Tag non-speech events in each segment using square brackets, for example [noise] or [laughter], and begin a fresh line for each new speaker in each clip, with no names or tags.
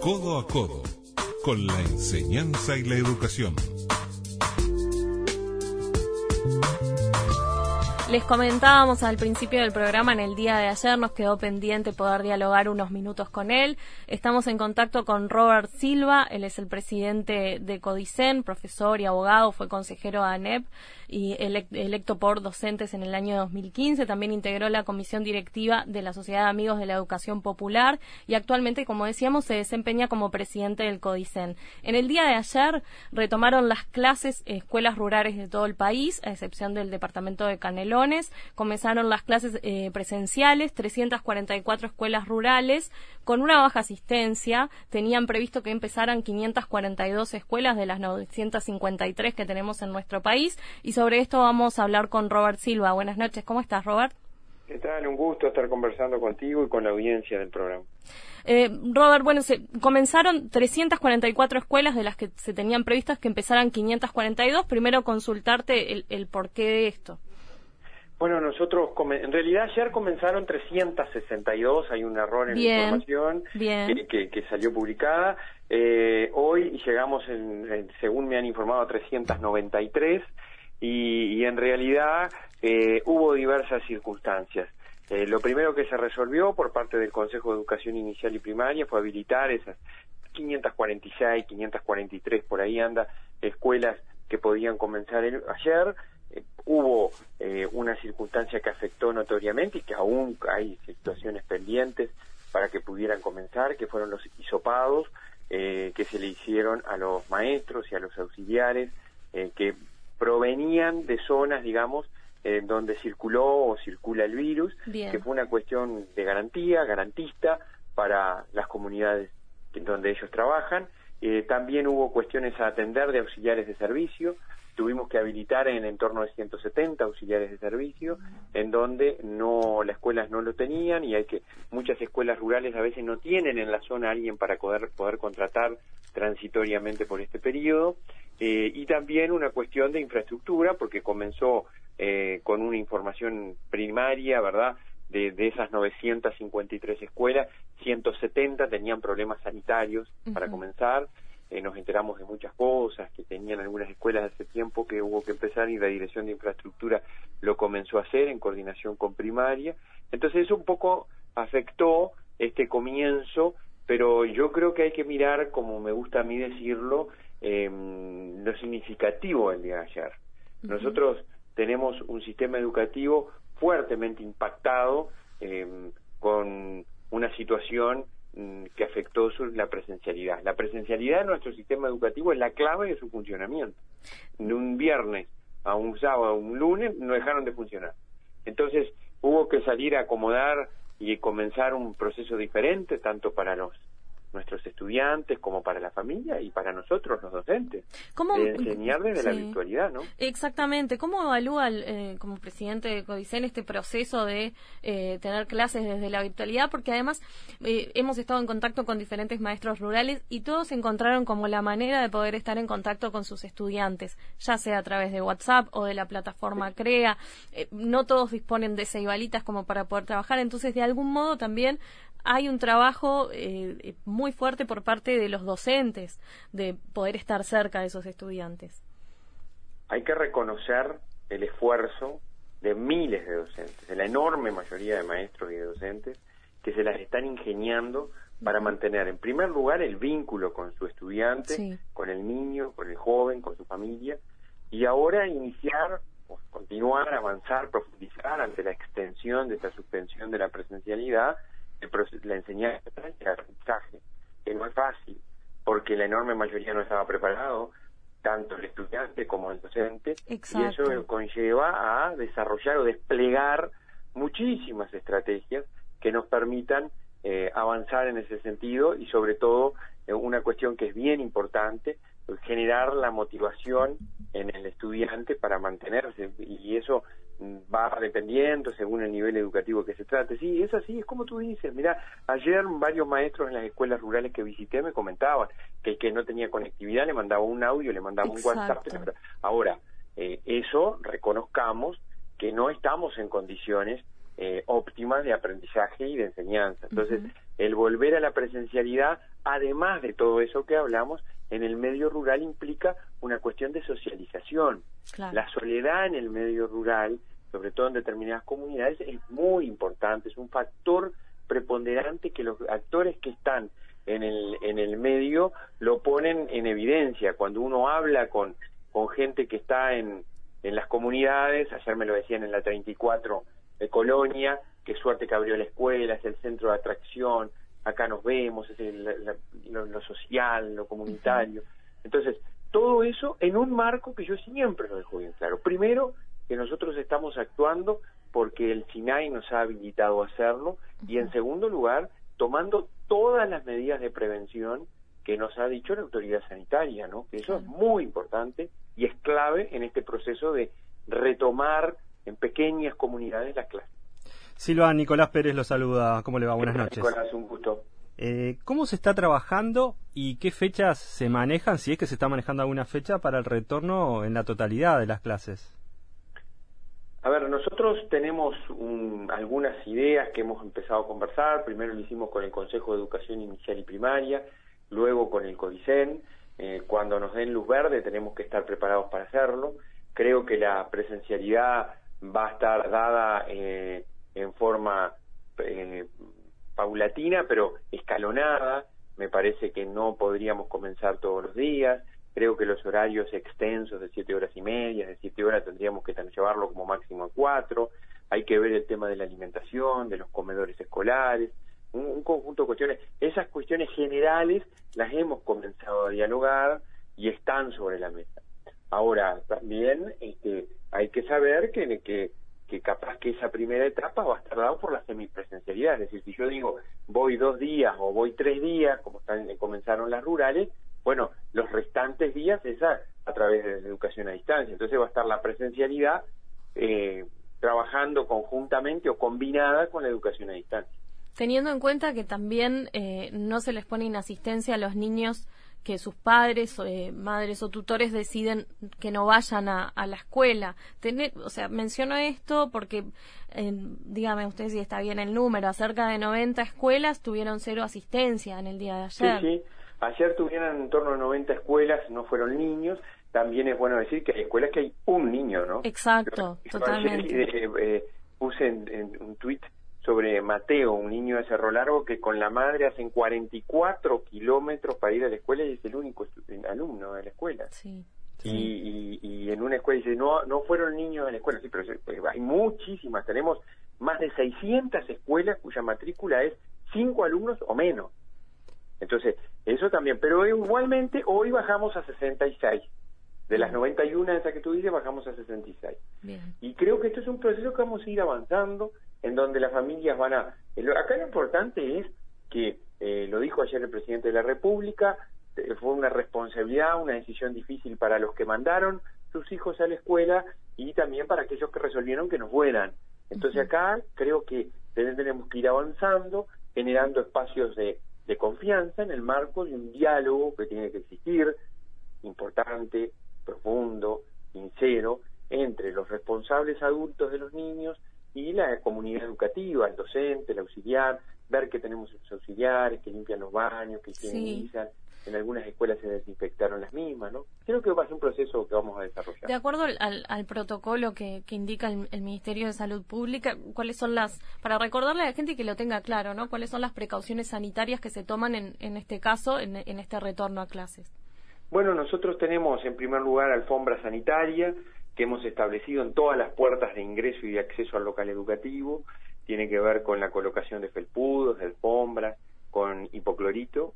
Codo a codo, con la enseñanza y la educación.
Les comentábamos al principio del programa, en el día de ayer nos quedó pendiente poder dialogar unos minutos con él. Estamos en contacto con Robert Silva, él es el presidente de Codicen, profesor y abogado, fue consejero de ANEP y electo por docentes en el año 2015. También integró la comisión directiva de la Sociedad de Amigos de la Educación Popular y actualmente, como decíamos, se desempeña como presidente del CODICEN. En el día de ayer retomaron las clases escuelas rurales de todo el país, a excepción del departamento de Comenzaron las clases eh, presenciales, 344 escuelas rurales con una baja asistencia. Tenían previsto que empezaran 542 escuelas de las 953 que tenemos en nuestro país y sobre esto vamos a hablar con Robert Silva. Buenas noches, ¿cómo estás, Robert?
¿Qué tal? Un gusto estar conversando contigo y con la audiencia del programa.
Eh, Robert, bueno, se comenzaron 344 escuelas de las que se tenían previstas que empezaran 542. Primero consultarte el, el porqué de esto.
Bueno, nosotros, en realidad ayer comenzaron 362, hay un error en la información Que, que, salió publicada. Eh, hoy llegamos, en, según me han informado, a 393 y, y en realidad eh, hubo diversas circunstancias. Eh, lo primero que se resolvió por parte del Consejo de Educación Inicial y Primaria fue habilitar esas 546, 543, por ahí anda, escuelas que podían comenzar ayer. Eh, hubo una circunstancia que afectó notoriamente y que aún hay situaciones pendientes para que pudieran comenzar, que fueron los hisopados que se le hicieron a los maestros y a los auxiliares, que provenían de zonas, digamos, en donde circuló o circula el virus, que fue una cuestión de garantía, garantista para las comunidades en donde ellos trabajan. Eh, también hubo cuestiones a atender de auxiliares de servicio. Tuvimos que habilitar en entorno de 170 auxiliares de servicio, en donde no las escuelas no lo tenían y hay que muchas escuelas rurales a veces no tienen en la zona alguien para poder poder contratar transitoriamente por este periodo. Eh, y también una cuestión de infraestructura, porque comenzó eh, con una información primaria, ¿verdad? De, de, esas 953 escuelas, 170 tenían problemas sanitarios para comenzar. Eh, nos enteramos de muchas cosas que tenían algunas escuelas hace tiempo que hubo que empezar y la Dirección de Infraestructura lo comenzó a hacer en coordinación con primaria. Entonces eso un poco afectó este comienzo, pero yo creo que hay que mirar, como me gusta a mí decirlo, eh, lo significativo del día de ayer. Nosotros tenemos un sistema educativo fuertemente impactado eh, con una situación mm, que afectó la presencialidad. La presencialidad de nuestro sistema educativo es la clave de su funcionamiento. De un viernes a un sábado a un lunes no dejaron de funcionar. Entonces hubo que salir a acomodar y comenzar un proceso diferente, tanto para los nuestros estudiantes como para la familia y para nosotros los docentes. ¿Cómo, de enseñar desde la virtualidad no
exactamente. Cómo evalúa eh, como presidente de Codicen este proceso de eh, tener clases desde la virtualidad porque además eh, hemos estado en contacto con diferentes maestros rurales y todos encontraron como la manera de poder estar en contacto con sus estudiantes ya sea a través de WhatsApp o de la plataforma Crea. No todos disponen de ceibalitas como para poder trabajar. Entonces de algún modo también hay un trabajo eh, muy fuerte por parte de los docentes de poder estar cerca de esos estudiantes.
Hay que reconocer el esfuerzo de miles de docentes, de la enorme mayoría de maestros y de docentes que se las están ingeniando para mantener en primer lugar el vínculo con su estudiante, con el niño, con el joven, con su familia, y ahora iniciar, continuar, avanzar, profundizar ante la extensión de esta suspensión de la presencialidad, la enseñanza y el aprendizaje, que no es fácil, porque la enorme mayoría no estaba preparado, tanto el estudiante como el docente, y eso conlleva a desarrollar o desplegar muchísimas estrategias que nos permitan eh, avanzar en ese sentido y sobre todo eh, una cuestión que es bien importante, generar la motivación en el estudiante para mantenerse y eso va dependiendo según el nivel educativo que se trate. Sí, es así, es como tú dices. Mira, ayer varios maestros en las escuelas rurales que visité me comentaban que el que no tenía conectividad le mandaba un audio, le mandaba un WhatsApp. Ahora, eh, eso reconozcamos que no estamos en condiciones eh, óptimas de aprendizaje y de enseñanza. Entonces, el volver a la presencialidad, además de todo eso que hablamos, en el medio rural implica una cuestión de socialización. La soledad en el medio rural, sobre todo en determinadas comunidades, es muy importante, es un factor preponderante que los actores que están en el, en el medio lo ponen en evidencia. Cuando uno habla con, con gente que está en, en las comunidades, ayer me lo decían en la 34 de Colonia, qué suerte que abrió la escuela, es el centro de atracción, acá nos vemos, es lo, social, lo comunitario. Entonces, todo eso en un marco que yo siempre lo dejo bien claro. Primero, que nosotros estamos actuando porque el SINAI nos ha habilitado a hacerlo, y en segundo lugar, tomando todas las medidas de prevención que nos ha dicho la autoridad sanitaria, ¿no? Que eso es muy importante y es clave en este proceso de retomar en pequeñas comunidades las clases.
Silva, Nicolás Pérez lo saluda. ¿Cómo le va? Buenas noches.
Nicolás, un gusto.
Eh, ¿Cómo se está trabajando y qué fechas se manejan, si es que se está manejando alguna fecha para el retorno en la totalidad de las clases?
A ver, nosotros tenemos algunas ideas que hemos empezado a conversar. Primero lo hicimos con el Consejo de Educación Inicial y Primaria, luego con el CODICEN. Eh, cuando nos den luz verde tenemos que estar preparados para hacerlo. Creo que la presencialidad va a estar dada eh, en forma eh, paulatina, pero escalonada. Me parece que no podríamos comenzar todos los días. Creo que los horarios extensos de siete horas y media, de siete horas tendríamos que llevarlo como máximo a cuatro. Hay que ver el tema de la alimentación, de los comedores escolares, un, conjunto de cuestiones. Esas cuestiones generales las hemos comenzado a dialogar y están sobre la mesa. Ahora, también este, hay que saber que, que, que capaz que esa primera etapa va a estar dado por la semipresencialidad. Es decir, si yo digo voy dos días o voy tres días, como están, comenzaron las rurales, bueno, los restantes días es a, través de la educación a distancia. Entonces va a estar la presencialidad eh, trabajando conjuntamente o combinada con la educación a distancia.
Teniendo en cuenta que también eh, no se les pone inasistencia a los niños que sus padres, eh, madres o tutores deciden que no vayan a, la escuela. Tener, o sea, menciono esto porque, eh, dígame usted si está bien el número, acerca de 90 escuelas tuvieron cero asistencia en el día de ayer.
Sí, sí. Ayer tuvieron en torno a 90 escuelas, no fueron niños. También es bueno decir que hay escuelas que hay un niño, ¿no?
Exacto, totalmente.
Eh, eh, puse en, un tuit sobre Mateo, un niño de Cerro Largo que con la madre hacen 44 kilómetros para ir a la escuela y es el único alumno de la escuela.
Sí.
Y, y, en una escuela dice, no, no fueron niños de la escuela, sí, pero pues, hay muchísimas, tenemos más de 600 escuelas cuya matrícula es cinco alumnos o menos. Entonces, eso también, pero igualmente hoy bajamos a 66. De las 91 esas que tú dices, bajamos a 66. Y creo que esto es un proceso que vamos a ir avanzando, en donde las familias van a... Acá lo importante es que, eh, lo dijo ayer el presidente de la República, eh, fue una responsabilidad, una decisión difícil para los que mandaron sus hijos a la escuela y también para aquellos que resolvieron que no fueran. Entonces acá creo que tenemos que ir avanzando, generando espacios de de confianza en el marco de un diálogo que tiene que existir, importante, profundo, sincero, entre los responsables adultos de los niños y la comunidad educativa, el docente, el auxiliar, ver que tenemos los auxiliares, que limpian los baños, que higienizan. En algunas escuelas se desinfectaron las mismas, ¿no? Creo que va a ser un proceso que vamos a desarrollar.
De acuerdo al, protocolo que, indica el, Ministerio de Salud Pública, ¿cuáles son las, para recordarle a la gente que lo tenga claro, ¿no? ¿Cuáles son las precauciones sanitarias que se toman en, en este caso, en, en este retorno a clases?
Bueno, nosotros tenemos en primer lugar alfombra sanitaria que hemos establecido en todas las puertas de ingreso y de acceso al local educativo. Tiene que ver con la colocación de felpudos, de alfombras, con hipoclorito.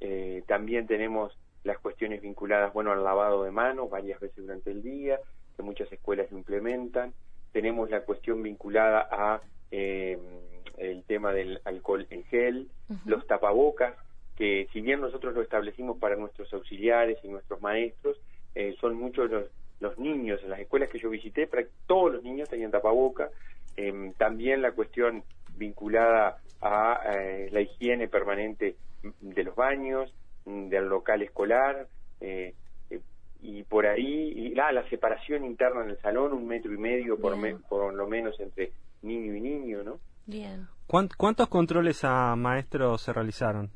Eh, también tenemos las cuestiones vinculadas, bueno, al lavado de manos varias veces durante el día, que muchas escuelas implementan. Tenemos la cuestión vinculada a eh, el tema del alcohol en gel, los tapabocas, que si bien nosotros lo establecimos para nuestros auxiliares y nuestros maestros, eh, son muchos los, los, niños en las escuelas que yo visité, todos los niños tenían tapaboca. Em, también la cuestión vinculada a eh, la higiene permanente de los baños, del local escolar, eh, y por ahí, y, la separación interna en el salón, un metro y medio por, por lo menos entre niño y niño, ¿no?
Bien.
¿Cuántos controles a maestros se realizaron?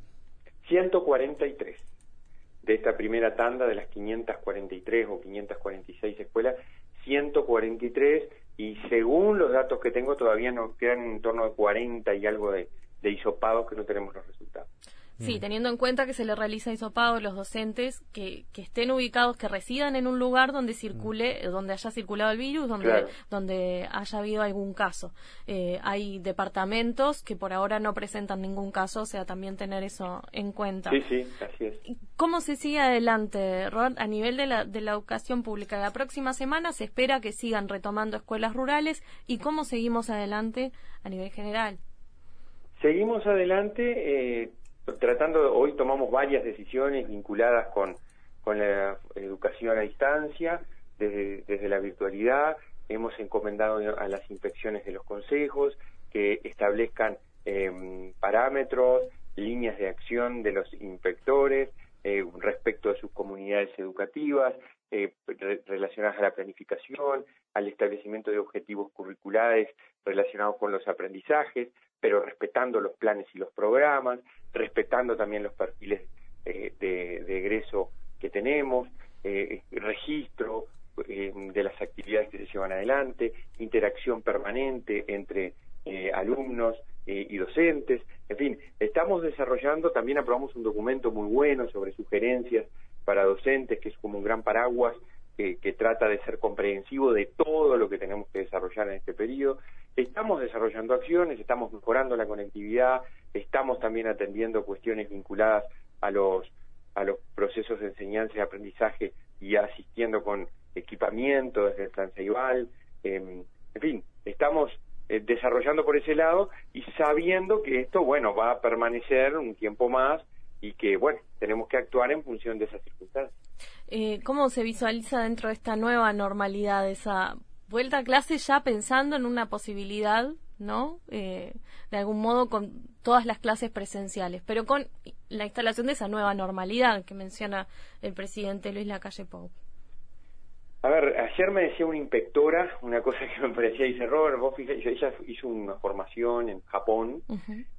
143 de esta primera tanda de las 543 o 546 escuelas, 143 y según los datos que tengo todavía nos quedan en torno a 40 y algo de, de hisopados que no tenemos los resultados.
Sí, teniendo en cuenta que se le realiza hisopado a los docentes que, que estén ubicados, que residan en un lugar donde circule, mm. donde haya circulado el virus, donde, donde haya habido algún caso. Eh, hay departamentos que por ahora no presentan ningún caso, o sea, también tener eso en cuenta.
Sí, sí, así es.
¿Cómo se sigue adelante, Rod, a nivel de la, de la educación pública? La próxima semana se espera que sigan retomando escuelas rurales y cómo seguimos adelante a nivel general.
Seguimos adelante. Eh, tratando, hoy tomamos varias decisiones vinculadas con, con la educación a distancia, desde, desde la virtualidad, hemos encomendado a las inspecciones de los consejos que establezcan em, parámetros, líneas de acción de los inspectores eh, respecto a sus comunidades educativas, eh, relacionadas a la planificación, al establecimiento de objetivos curriculares relacionados con los aprendizajes, pero respetando los planes y los programas, respetando también los perfiles eh, de, egreso que tenemos, registro de las actividades que se llevan adelante, interacción permanente entre alumnos y docentes, en fin, estamos desarrollando, también aprobamos un documento muy bueno sobre sugerencias para docentes, que es como un gran paraguas que, trata de ser comprensivo de todo lo que tenemos que desarrollar en este periodo. Estamos desarrollando acciones, estamos mejorando la conectividad, estamos también atendiendo cuestiones vinculadas a los a los procesos de enseñanza y aprendizaje y asistiendo con equipamiento desde el Plan Ceibal. Em, en fin, estamos eh, desarrollando por ese lado y sabiendo que esto, bueno, va a permanecer un tiempo más y que, bueno, tenemos que actuar en función de esas circunstancias.
Eh, ¿Cómo se visualiza dentro de esta nueva normalidad, esa vuelta a clase ya pensando en una posibilidad, ¿no? Eh, de algún modo con todas las clases presenciales, pero con la instalación de esa nueva normalidad que menciona el presidente Luis Lacalle Pou.
A ver, ayer me decía una inspectora una cosa que me parecía, dice Robert, vos fíjate, ella hizo una formación en Japón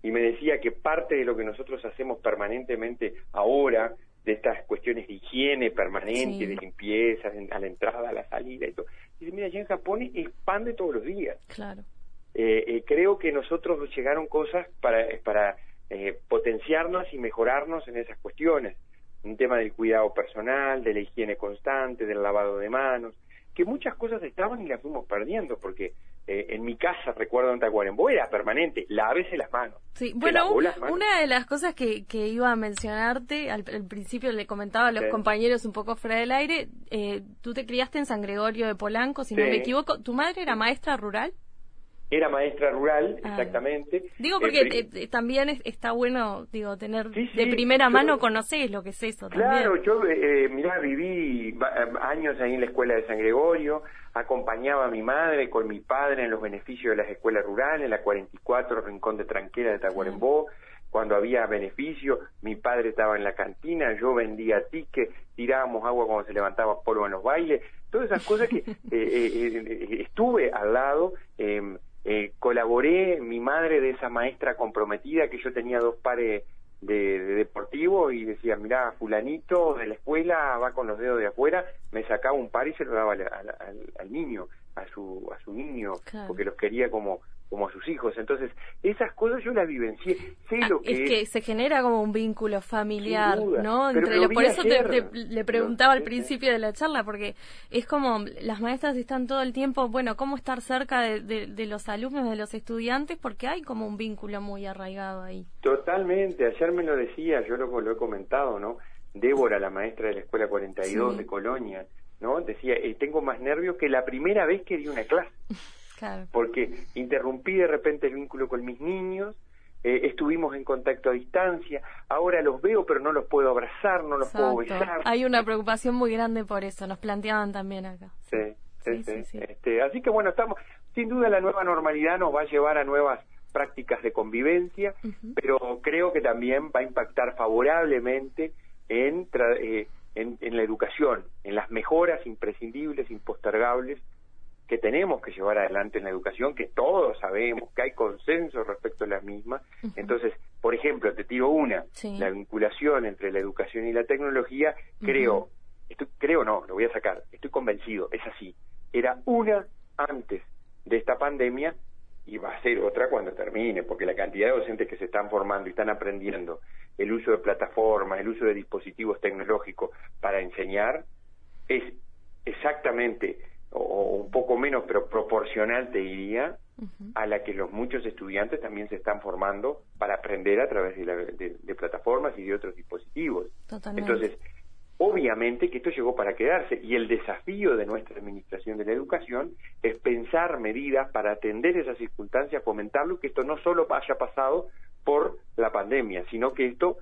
y me decía que parte de lo que nosotros hacemos permanentemente ahora, de estas cuestiones de higiene permanente, de limpieza, a la entrada, a la salida y todo. Dice, mira, allá en Japón expande todos los días.
Claro.
Eh, eh, creo que nosotros llegaron cosas para, para eh, potenciarnos y mejorarnos en esas cuestiones. Un tema del cuidado personal, de la higiene constante, del lavado de manos, que muchas cosas estaban y las fuimos perdiendo, porque eh, en mi casa, recuerdo en Tacuarembó, era permanente, lávese las manos.
Sí, bueno, una de las cosas que, que iba a mencionarte, al, principio le comentaba a los compañeros un poco fuera del aire, eh, tú te criaste en San Gregorio de Polanco, si no me equivoco, ¿tu madre era maestra rural?
Era maestra rural, ah. exactamente.
Digo porque eh, también está bueno, digo, tener de primera mano conocer lo que es eso.
Claro, yo, eh, mirá, viví años ahí en la escuela de San Gregorio, acompañaba a mi madre con mi padre en los beneficios de las escuelas rurales, en la 44 Rincón de Tranquera de Tacuarembó. Cuando había beneficio, mi padre estaba en la cantina, yo vendía tickets, tirábamos agua cuando se levantaba polvo en los bailes, todas esas cosas que [laughs] eh, estuve al lado. Eh, eh, colaboré, mi madre de esa maestra comprometida, que yo tenía dos pares de, deportivo y decía, mira, fulanito de la escuela va con los dedos de afuera, me sacaba un par y se lo daba al, niño, a su, a su niño, porque los quería como, como a sus hijos. Entonces, esas cosas yo las vivencié. Sé ah, lo que
es, que se genera como un vínculo familiar, ¿no? Entre por eso te, le preguntaba al principio de la charla, porque es como las maestras están todo el tiempo, bueno, cómo estar cerca de, de, los alumnos, de los estudiantes, porque hay como un vínculo muy arraigado ahí.
Totalmente. Ayer me lo decía, yo lo, lo he comentado, ¿no? Débora, la maestra de la Escuela 42 de Colonia, ¿no? Decía, eh, tengo más nervios que la primera vez que di una clase. [laughs] Porque interrumpí de repente el vínculo con mis niños, eh, estuvimos en contacto a distancia, ahora los veo pero no los puedo abrazar, no los puedo besar.
Hay una preocupación muy grande por eso, nos planteaban también acá.
Sí, sí, sí. Este, así que bueno, estamos, sin duda la nueva normalidad nos va a llevar a nuevas prácticas de convivencia, pero creo que también va a impactar favorablemente en, eh, en, en la educación, en las mejoras imprescindibles, impostergables que tenemos que llevar adelante en la educación, que todos sabemos que hay consenso respecto a las mismas. Entonces, por ejemplo, te tiro una, la vinculación entre la educación y la tecnología, creo, estoy, creo no, lo voy a sacar, estoy convencido, es así. Era una antes de esta pandemia y va a ser otra cuando termine, porque la cantidad de docentes que se están formando y están aprendiendo el uso de plataformas, el uso de dispositivos tecnológicos para enseñar es exactamente o un poco menos, pero proporcional, te diría, a la que los muchos estudiantes también se están formando para aprender a través de, plataformas y de otros dispositivos. Entonces, obviamente que esto llegó para quedarse y el desafío de nuestra Administración de la Educación es pensar medidas para atender esas circunstancias, fomentarlo, que esto no solo haya pasado por la pandemia, sino que esto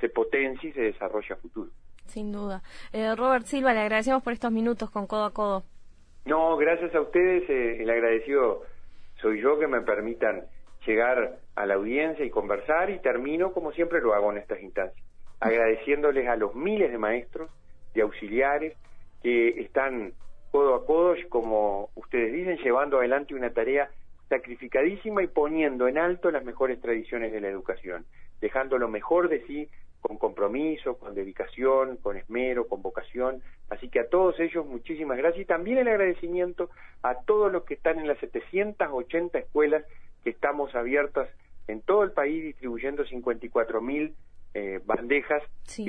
se potencie y se desarrolle a futuro.
Sin duda. Eh, Robert Silva, le agradecemos por estos minutos con Codo a Codo.
No, gracias a ustedes, eh, el agradecido soy yo que me permitan llegar a la audiencia y conversar y termino como siempre lo hago en estas instancias, agradeciéndoles a los miles de maestros, de auxiliares que están codo a codo, como ustedes dicen, llevando adelante una tarea sacrificadísima y poniendo en alto las mejores tradiciones de la educación, dejando lo mejor de sí con compromiso, con dedicación, con esmero, con vocación. Así que a todos ellos muchísimas gracias y también el agradecimiento a todos los que están en las 780 escuelas que estamos abiertas en todo el país distribuyendo 54 mil eh, bandejas
sí,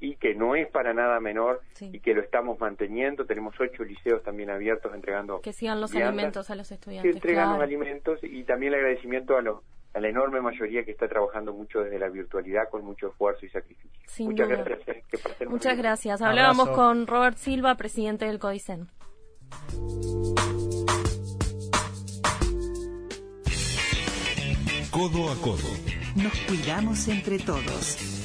y que no es para nada menor y que lo estamos manteniendo. Tenemos ocho liceos también abiertos entregando
que sigan los alimentos a los estudiantes.
Que entregan los alimentos y también el agradecimiento a los a la enorme mayoría que está trabajando mucho desde la virtualidad con mucho esfuerzo y sacrificio.
Muchas gracias. Muchas gracias. Hablábamos con Robert Silva, presidente del CODICEN.
Codo a codo.
Nos cuidamos entre todos.